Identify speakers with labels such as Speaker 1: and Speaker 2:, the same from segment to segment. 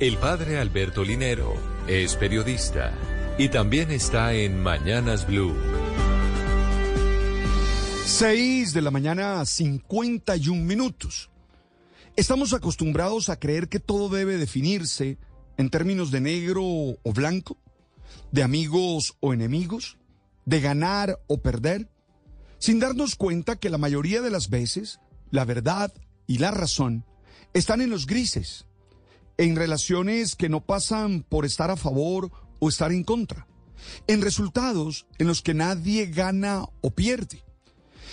Speaker 1: El padre Alberto Linero es periodista y también está en Mañanas Blue.
Speaker 2: 6 de la mañana, 51 minutos. Estamos acostumbrados a creer que todo debe definirse en términos de negro o blanco, de amigos o enemigos, de ganar o perder, sin darnos cuenta que la mayoría de las veces la verdad y la razón están en los grises, en relaciones que no pasan por estar a favor o estar en contra, en resultados en los que nadie gana o pierde.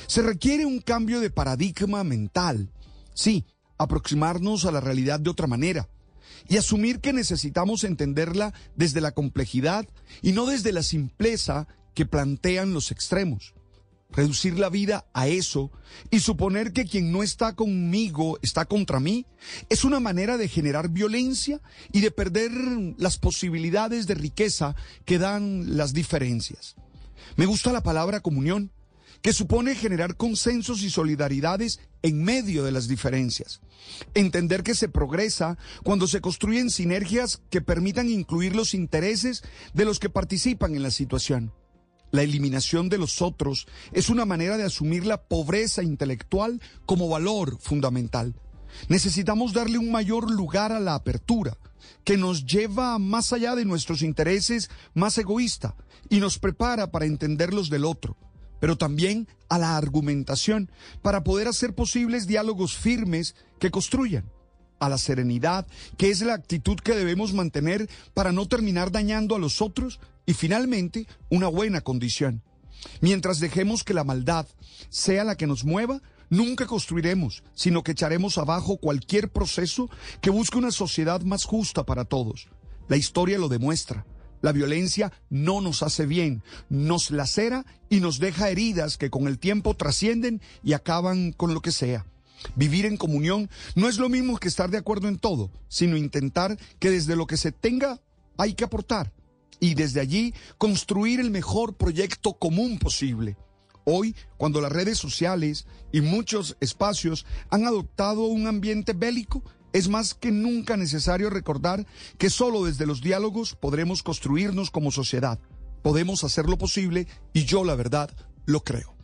Speaker 2: Se requiere un cambio de paradigma mental, sí, aproximarnos a la realidad de otra manera y asumir que necesitamos entenderla desde la complejidad y no desde la simpleza que plantean los extremos. Reducir la vida a eso y suponer que quien no está conmigo está contra mí es una manera de generar violencia y de perder las posibilidades de riqueza que dan las diferencias. Me gusta la palabra comunión, que supone generar consensos y solidaridades en medio de las diferencias. Entender que se progresa cuando se construyen sinergias que permitan incluir los intereses de los que participan en la situación. La eliminación de los otros es una manera de asumir la pobreza intelectual como valor fundamental. Necesitamos darle un mayor lugar a la apertura, que nos lleva más allá de nuestros intereses más egoísta y nos prepara para entender los del otro, pero también a la argumentación para poder hacer posibles diálogos firmes que construyan a la serenidad, que es la actitud que debemos mantener para no terminar dañando a los otros y finalmente una buena condición. Mientras dejemos que la maldad sea la que nos mueva, nunca construiremos, sino que echaremos abajo cualquier proceso que busque una sociedad más justa para todos. La historia lo demuestra. La violencia no nos hace bien, nos lacera y nos deja heridas que con el tiempo trascienden y acaban con lo que sea. Vivir en comunión no es lo mismo que estar de acuerdo en todo, sino intentar que desde lo que se tenga hay que aportar y desde allí construir el mejor proyecto común posible. Hoy, cuando las redes sociales y muchos espacios han adoptado un ambiente bélico, es más que nunca necesario recordar que solo desde los diálogos podremos construirnos como sociedad. Podemos hacerlo posible y yo la verdad lo creo.